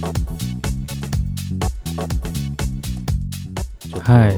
ちょっと、はい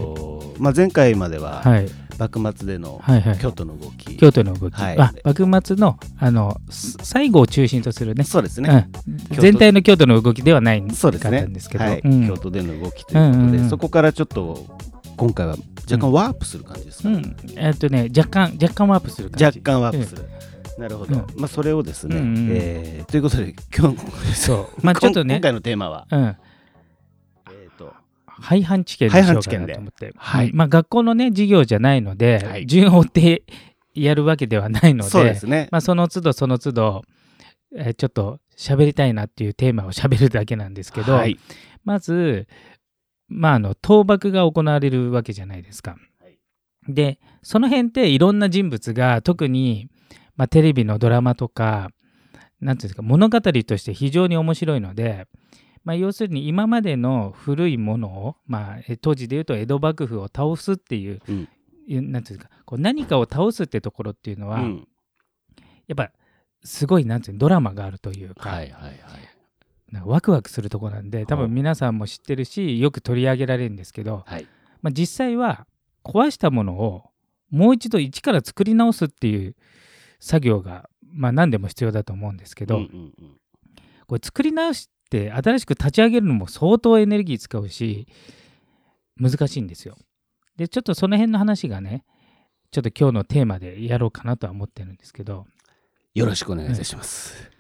まあ、前回までははい。幕末でのはいはい。京都の動き、京都の動き、はい。あ幕末のあのす最後を中心とするね。そうですね、うん、全体の京都の動きではないかったそうですねんですけど、はい。うん。京都での動きということで、うんうんうん。そこからちょっと今回は若干ワープする感じですか、うん。えっとね若干若干ワープする感じ。若干ワープする、なるほど、うん。まあ、それをですね、うんうんえーということで今日そう。まあちょっとね。今回のテーマは、うん。えーと。廃藩置県にしようかなと思って、はい。まあ、学校のね授業じゃないので、はい。順を追ってやるわけではないのでそうですね、まあ、その都度その都度、えーちょっと喋りたいなっていうテーマを喋るだけなんですけど、はい。まず、まあ、あの倒幕が行われるわけじゃないですか。はい。でその辺っていろんな人物が特に、まあ、テレビのドラマとかなんていうんですか物語として非常に面白いので、まあ、要するに今までの古いものを、まあ、え当時で言うと江戸幕府を倒すっていう、うん。なんていうんですかこう何かを倒すってところっていうのは、うん。やっぱすごいなんていうのドラマがあるというか,、はいはいはい。なんかワクワクするところなんで多分皆さんも知ってるしよく取り上げられるんですけど、はい。まあ、実際は壊したものをもう一度一から作り直すっていう作業が、まあ、何でも必要だと思うんですけど、うんうんうん。これ作り直して新しく立ち上げるのも相当エネルギー使うし難しいんですよ。でちょっとその辺の話がねちょっと今日のテーマでやろうかなとは思ってるんですけど。よろしくお願いいたします、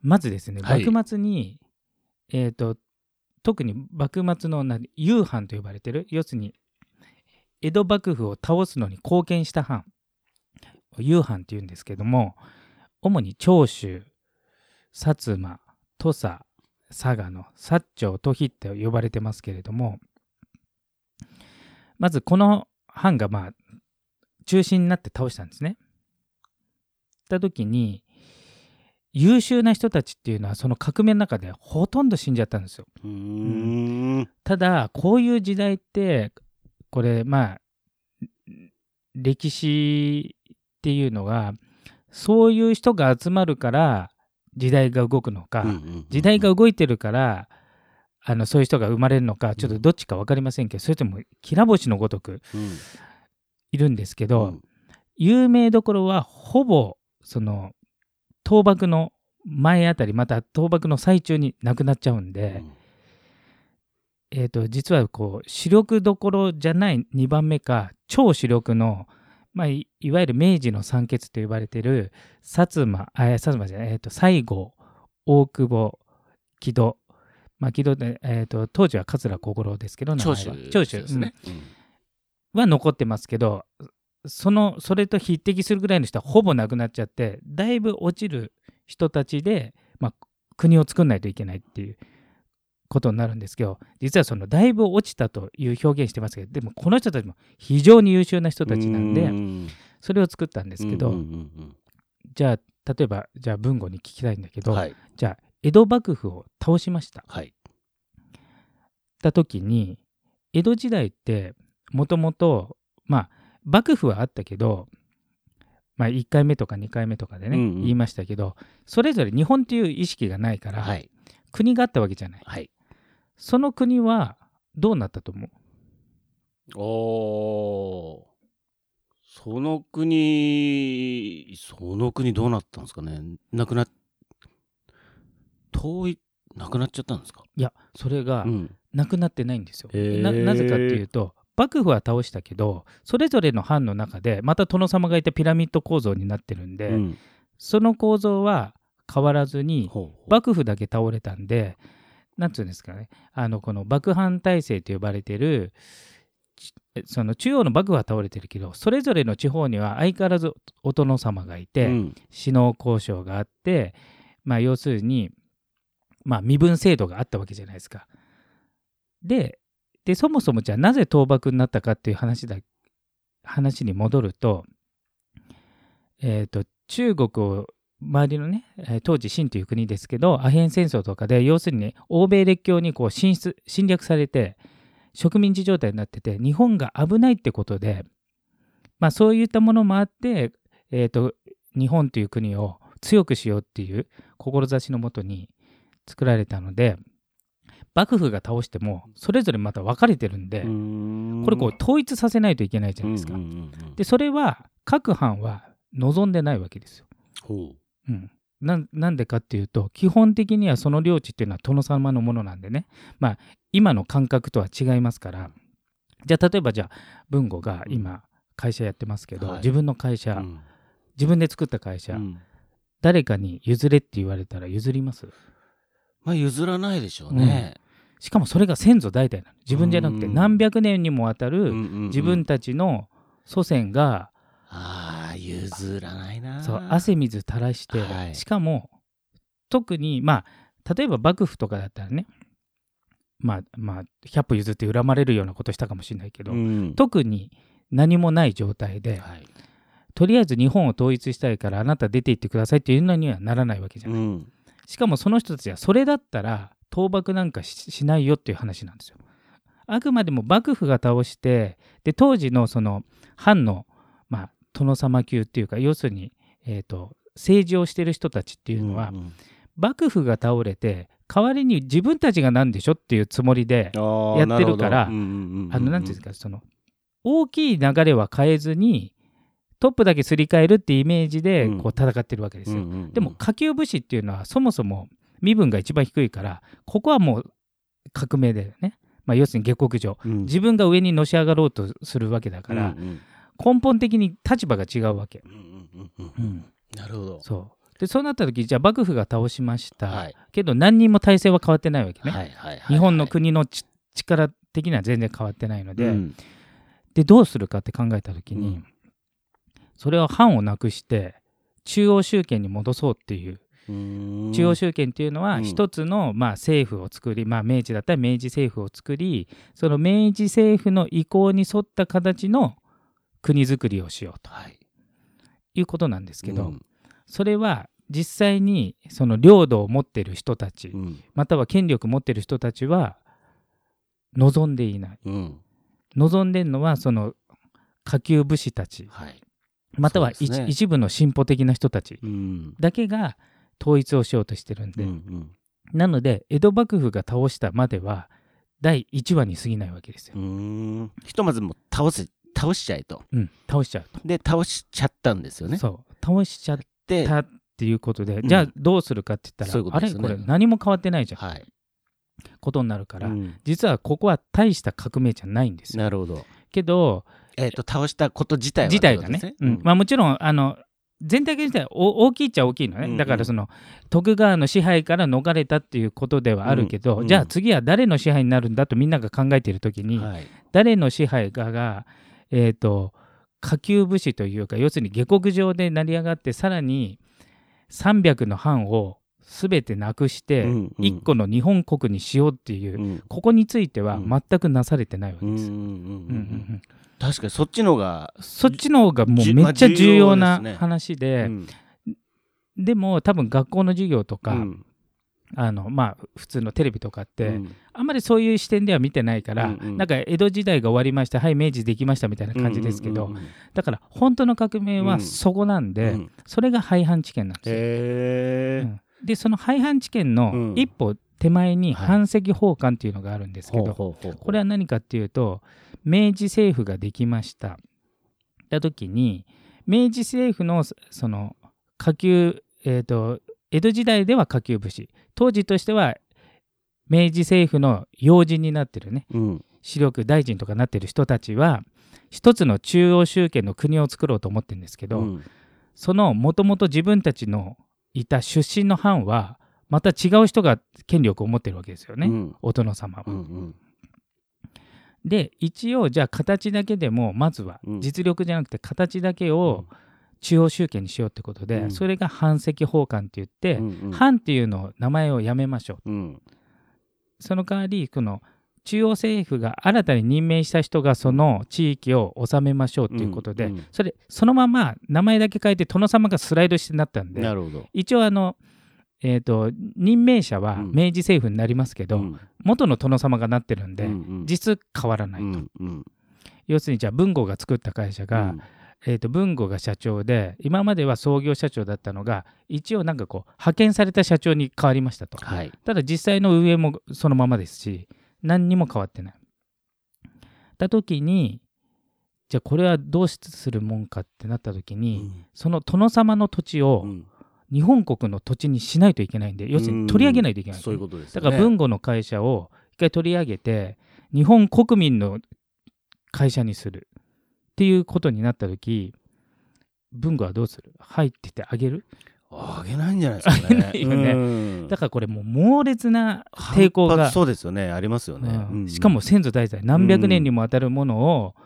まずですねはい。幕末に、えっ、と特に幕末のな夕藩と呼ばれてる要するに江戸幕府を倒すのに貢献した藩夕藩っていうんですけども主に長州薩摩土佐佐賀の薩長都比って呼ばれてますけれどもまずこの藩がまあ中心になって倒したんですね。った時に優秀な人たちっていうのはその革命の中でほとんど死んじゃったんですよ。うーんただこういう時代ってこれまあ歴史っていうのがそういう人が集まるから時代が動くのか、うんうんうん時代が動いてるからあのそういう人が生まれるのかちょっとどっちか分かりませんけど、それともきら星のごとくうん。いるんですけど、うん。有名どころはほぼその倒幕の前あたりまた倒幕の最中に亡くなっちゃうんで、えー、と実はこう主力どころじゃない2番目か超主力の、まあ、いいわゆる明治の三傑と呼ばれてる薩摩あ薩摩じゃない、えー、と西郷大久保木戸。まあ木戸で、えー、と当時は桂小五郎ですけど長州長州ですね、うん。うんは残ってますけどそのそれと匹敵するぐらいの人はほぼなくなっちゃってだいぶ落ちる人たちで、まあ、国を作んないといけないっていうことになるんですけど実はそのだいぶ落ちたという表現してますけどでもこの人たちも非常に優秀な人たちなんでうん。それを作ったんですけど、じゃあ例えばじゃあ文吾に聞きたいんだけど、うんはい。じゃあ江戸幕府を倒しました。はい。た時に江戸時代ってもともとまあ幕府はあったけど、まあ、1回目とか2回目とかでね、うんうん。言いましたけどそれぞれ日本っていう意識がないから、はい。国があったわけじゃない。はいその国はどうなったと思う？おーその国その国どうなったんですかね？なくな遠いなくなっちゃったんですか？いやそれがうん。なくなってないんですよ。へー。ななぜかっていうと幕府は倒したけどそれぞれの藩の中でまた殿様がいたピラミッド構造になってるんで、うん。その構造は変わらずにほうほう。幕府だけ倒れたんで、なんつうんですかね、あのこの幕藩体制と呼ばれてる、ちその中央の幕府は倒れてるけど、それぞれの地方には相変わらずお殿様がいて、うん首脳交渉があって、まあ、要するに、まあ、身分制度があったわけじゃないですか。で、でそもそもじゃあなぜ倒幕になったかっていう話だ話に戻ると、えっ、と、中国を周りのね、当時清という国ですけど、アヘン戦争とかで、要するに、ね、欧米列強にこう進出侵略されて、植民地状態になってて、日本が危ないってことで、まあそういったものもあって、えー、と日本という国を強くしようっていう志のもとに作られたので幕府が倒してもそれぞれまた分かれてるんで、これこう統一させないといけないじゃないですか。でそれは各藩は望んでないわけですよ。うん、なんでかっていうと基本的にはその領地っていうのは殿様のものなんでね。まあ今の感覚とは違いますから。じゃあ例えばじゃあ文吾が今会社やってますけど、はい、自分の会社、うん、自分で作った会社、うん、誰かに譲れって言われたら譲ります？まあ譲らないでしょうね、うん、しかもそれが先祖代々なの。自分じゃなくて何百年にもわたる自分たちの祖先がああ譲らないな。そう汗水垂らして、はい、しかも特にまあ例えば幕府とかだったらねまあまあ100歩譲って恨まれるようなことしたかもしれないけど、うん、特に何もない状態で、はい、とりあえず日本を統一したいからあなた出て行ってくださいっていうのにはならないわけじゃない、うん、しかもその人たちはそれだったら倒幕なんかしないよっていう話なんですよ。あくまでも幕府が倒してで当時のその藩のまあ殿様級っていうか要するに、えーと、政治をしてる人たちっていうのは、うんうん、幕府が倒れて代わりに自分たちがなんでしょっていうつもりでやってるからあの何ていうんですかその大きい流れは変えずにトップだけすり替えるってイメージでこう戦ってるわけですよ。でも下級武士っていうのはそもそも身分が一番低いからここはもう革命でね、まあ、要するに下克上、うん、自分が上にのし上がろうとするわけだから、うんうん根本的に立場が違うわけ。なるほど。そう。でそうなった時じゃあ幕府が倒しました、はい、けど何人も体制は変わってないわけね、日本の国の力的には全然変わってないので、うん、でどうするかって考えた時に、うん、それは藩をなくして中央集権に戻そうっていう。中央集権っていうのは一つの、まあ、政府を作り、まあ、明治だったら明治政府を作りその明治政府の意向に沿った形の国づくりをしようと、はい、いうことなんですけど、うん、それは実際にその領土を持ってる人たち、うん、または権力を持ってる人たちは望んでいない、うん、望んでるのはその下級武士たち、はい、または、ね、一部の進歩的な人たちだけが統一をしようとしてるんで、うんうん、なので江戸幕府が倒したまでは第1話に過ぎないわけですよ。ひとまずも倒せ倒しちゃえと。うん、倒しちゃうと。で、倒しちゃったんですよね。そう。倒しちゃったっていうことで、じゃあどうするかって言ったら、ううね、あれこれ何も変わってないじゃん。はい。ことになるから、うん、実はここは大した革命じゃないんですよ。なるほど。けど、えーと、倒したこと自体は、自体がね、うん、まあ、もちろんあの全体的に大きいっちゃ大きいのね、うんうん、だからその徳川の支配から逃れたっていうことではあるけど、うんうん、じゃあ次は誰の支配になるんだとみんなが考えている時に、はい、誰の支配かがえーと、下級武士というか要するに下克上で成り上がってさらに300の藩を全てなくして1個の日本国にしようっていう、うん、ここについては全くなされてないわけです。確かにそっちの方がそっちの方がもうめっちゃ重要な話で、まあででも多分学校の授業とか、うん、あのまあ普通のテレビとかって、うん、あんまりそういう視点では見てないから、うんうん、なんか江戸時代が終わりましたはい明治できましたみたいな感じですけど、だから本当の革命はそこなんで、うん、それが廃藩置県なんですよ。うん、でその廃藩置県の一歩手前に藩籍奉還っていうのがあるんですけど、これは何かっていうと明治政府ができました。た時に明治政府のその下級えーと江戸時代では下級武士。当時としては明治政府の要人になってるね、うん、視力大臣とかなってる人たちは一つの中央集権の国を作ろうと思ってるんですけど、うん、そのもともと自分たちのいた出身の藩はまた違う人が権力を持ってるわけですよね、うん、お殿様は。うんうん、で一応じゃあ形だけでもまずは実力じゃなくて形だけを、うん中央集権にしようってことで、うん、それが藩籍奉還って言って、うんうん、藩っていうのを名前をやめましょう、うん、その代わりこの中央政府が新たに任命した人がその地域を治めましょうということで、うんうん、それそのまま名前だけ変えて殿様がスライドしてなったんで一応あの、えーと、任命者は明治政府になりますけど、うん、元の殿様がなってるんで、うんうん、実変わらないと。うんうん、要するにじゃあ文豪が作った会社が、えー、と文吾が社長で今までは創業社長だったのが一応なんかこう派遣された社長に変わりましたと。はい。ただ実際の運営もそのままですし何にも変わってない。た時にじゃあこれはどうするもんかってなった時に、その殿様の土地をうん。日本国の土地にしないといけないんで、要するに取り上げないといけないそういうことですだ。から文吾の会社を一回取り上げて日本国民の会社にするっていうことになった時文吾はどうする？入っててあげる？あげないんじゃないですかね。ね。うん。だからこれもう猛烈な抵抗がそうですよね。ありますよね。うん。うん。しかも先祖代々何百年にもわたるものを、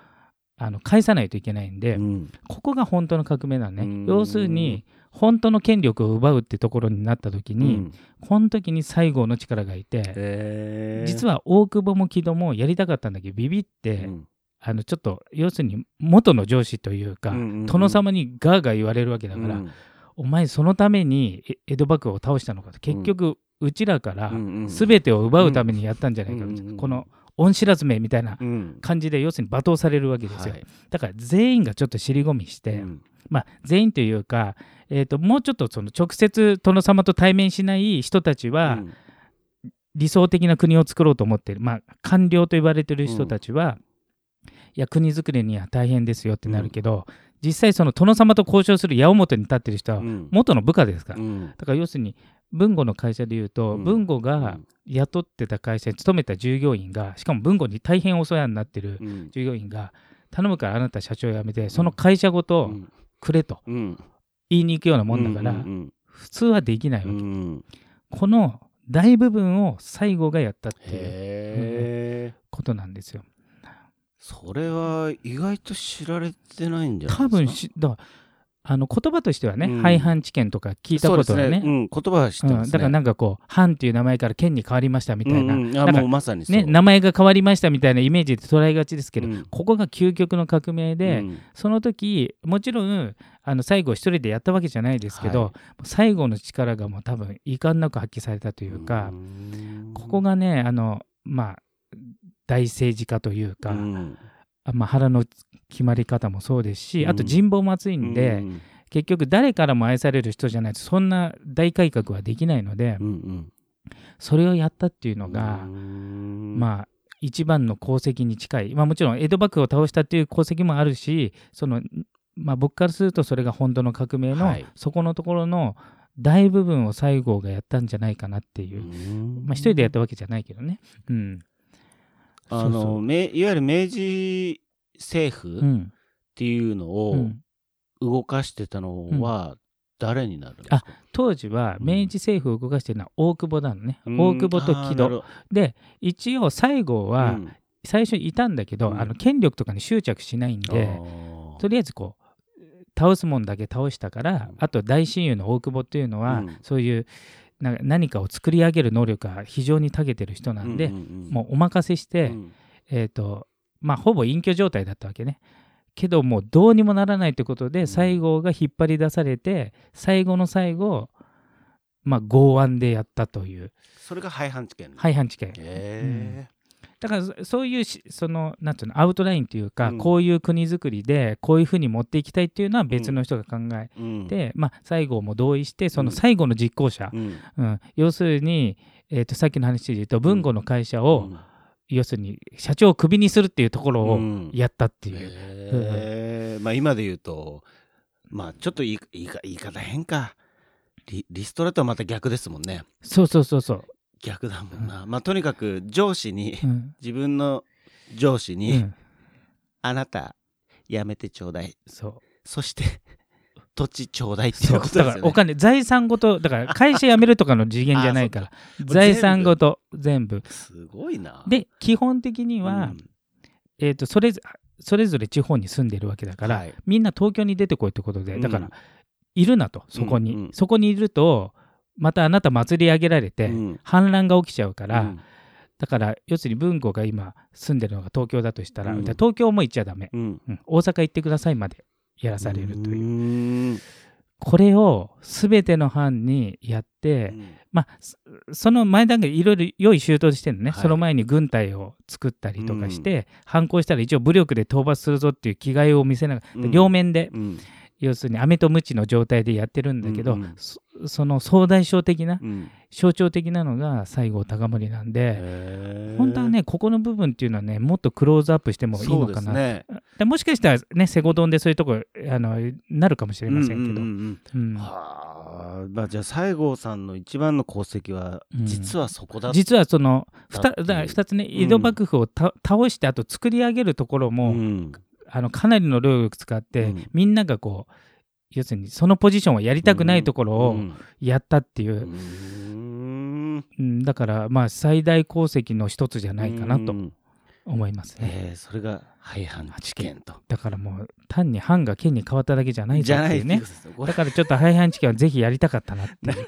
あの返さないといけないんで、うん。ここが本当の革命なのね、うん。要するに本当の権力を奪うってところになった時に、うん。この時に西郷の力がいて、実は大久保も木戸もやりたかったんだけどビビって、うんあのちょっと要するに元の上司というか、うんうんうん。殿様にガーガー言われるわけだから、うん。お前そのためにえ江戸幕府を倒したのかと。結局、うちらから全てを奪うためにやったんじゃないかと、うんうんうん。この恩知らずめみたいなうん。感じで要するに罵倒されるわけですよ、はい。だから全員がちょっと尻込みして、うん。まあ全員というか、えー、ともうちょっとその直接殿様と対面しない人たちは、うん。理想的な国を作ろうと思ってる、まあ、官僚と言われてる人たちは、いや国づくりには大変ですよってなるけど、実際その殿様と交渉する矢面に立ってる人はうん。元の部下ですから、うん。だから要するに文吾の会社でいうと、うん。文吾がうん雇ってた会社に勤めた従業員がしかも文吾に大変お世話になってるうん従業員が頼むからあなた社長辞めてその会社ごとうん。くれとうん。言いに行くようなもんだから、うん普通はできないわうけ、ん。この大部分を西郷がやったっていうことなんですよ。それは意外と知られてないんじゃないですか？多分しだからあの言葉としてはね、うん。廃藩置県とか聞いたことはね。そうですうん、言葉は知ってますね。うんだからなんかこう藩っていう名前から県に変わりましたみたいな,、うんうん。あなんかもうまさにそう。ね、名前が変わりましたみたいなイメージで捉えがちですけど、うん。ここが究極の革命で、うん。その時もちろんあの最後一人でやったわけじゃないですけど、はい。最後の力がもう多分遺憾なく発揮されたというか、うん。ここがねあのまあ大政治家というか、うん。あまあ、腹の決まり方もそうですし、あと人望も厚いんで、うん。結局誰からも愛される人じゃないとそんな大改革はできないので、うんうん。それをやったっていうのが、うん。まあ一番の功績に近い、まあ、もちろん江戸幕府を倒したっていう功績もあるしその、まあ、僕からするとそれが本当の革命の、はい。そこのところの大部分を西郷がやったんじゃないかなっていう、うん。まあ、一人でやったわけじゃないけどね。うん、あそうそう。いわゆる明治政府っうん。ていうのうをん。動かしてたのは誰になるんですか、当時は明治政府を動かしてるのは大久保なのね、うん。大久保と木戸。で一応西郷どはうん。最初いたんだけど、うん。あの権力とかに執着しないんで、とりあえずこう倒すもんだけ倒したから、うん。あと大親友の大久保っていうのは、うん。そういうな何かを作り上げる能力が非常に長けてる人なんで、うんうんうん。もうお任せして、うん。えっ、とまあほぼ隠居状態だったわけね。けどもうどうにもならないってことでん。西郷が引っ張り出されて最後の最後まあ剛腕でやったという。それが廃藩置県。廃藩置県。へだからそそういうしそのなんていうのアウトラインというか、うん。こういう国づくりでこういうふうに持っていきたいっていうのは別の人が考ええうん。て、まあ、西郷も同意してその最後の実行者、うん。うん。要するに、えー、とさっきの話で言うと文吾の会社を、うん。要するに社長をクビにするっていうところをうん。やったっていう、へえまあ今で言うとまあちょっと言いか言い方変か。リリストラとはまた逆ですもんね。そうそうそうそう、逆だもんな、まあとにかく上司にうん。自分の上司うに、ん、あなたやめてちょうだい。そう。そして 土地ちょうだいっていそううことですよね。だからお金財産ごとだから会社辞めるとかの次元じゃないから。か財産ごと全部。すごいな。で基本的には、えー、とそれぞそれぞれ地方に住んでるわけだから、はい。みんな東京に出てこいってことで、だからうんいるなとそこに、うんうん。そこにいるとまたあなた祭り上げられて、うん。反乱が起きちゃうから、うん。だから要するに文吾が今住んでるのが東京だとしたら、うん。東京も行っちゃダメ、うん。うん。大阪行ってくださいまでやらされるという、これを全ての班にやって、まあそその前段階いろいろ用意周到してるのね、はい。その前に軍隊を作ったりとかして、反抗したら一応武力で討伐するぞっていう気概を見せながら、うん。両面で。うん要するに飴と鞭の状態でやってるんだけど、うんうん。そその総大将的なうん。象徴的なのが西郷隆盛なんで、本当はねここの部分っていうのはねもっとクローズアップしてもいいのかな。ね。でもしかしたらねセゴドンでそういうとこあのなるかもしれませんけど、うんうんうんうん。はあ。まあじゃあ西郷さんの一番の功績はうん。実はそこだった。実はそのだっていう。2, だ二つね江戸幕府をた、倒してあと作り上げるところも、んあのかなりの労力使って、うん。みんながこう要するにそのポジションをやりたくないところをうん。やったっていう。う、ん。うん。だからまあ最大功績の一つじゃないかなとうん。思いますね。えーそれが廃藩置県と。だからもう単に藩が県に変わっただけじゃないぞじゃないねだからちょっと廃藩置県はぜひやりたかったなっていう。うん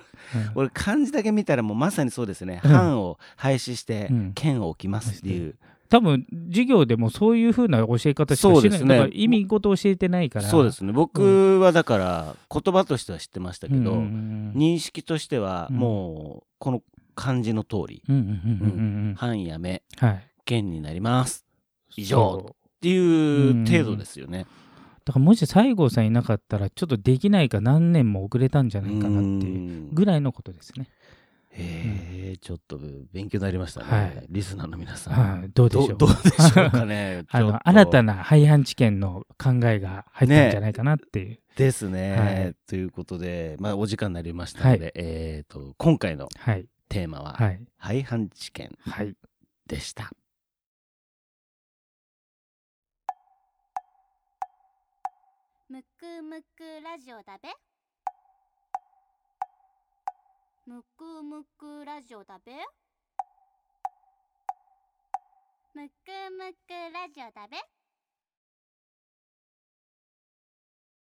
俺漢字だけ見たらもうまさにそうですね。うん。藩を廃止してうん。県を置きますっていう多分授業でもそういうふうな教え方しかしてない、ね。だから意味ごと教えてないから。そうですね。僕はだから言葉としては知ってましたけどうん認識としてはうん。もうこの漢字の通り。うんうんうんうんうん藩やめ。はい。県になります。以上。っていう程度ですよね。だからもし西郷さんいなかったらちょっとできないか何年も遅れたんじゃないかなっていううぐらいのことですね。へえちょっと勉強になりましたね、はいリスナーの皆さん。はい、どうでしょう？どどうでしょうかね。あの新たな廃藩置県の考えが入ったんじゃないかなっていう。ですね、はいということで、まあ、お時間になりましたので、えー、と今回のはい。テーマははい。廃藩置県はい。でした。むくむくラジオだべむくむくラジオだべ？むくむくラジオだべ？